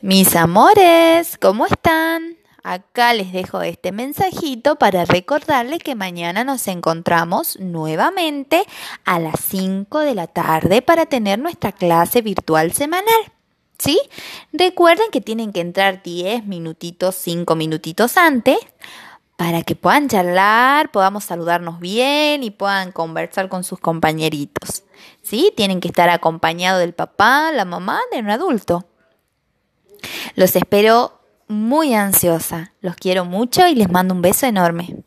Mis amores, ¿cómo están? Acá les dejo este mensajito para recordarles que mañana nos encontramos nuevamente a las 5 de la tarde para tener nuestra clase virtual semanal. ¿Sí? Recuerden que tienen que entrar 10 minutitos, 5 minutitos antes para que puedan charlar, podamos saludarnos bien y puedan conversar con sus compañeritos. ¿Sí? Tienen que estar acompañados del papá, la mamá, de un adulto. Los espero muy ansiosa. Los quiero mucho y les mando un beso enorme.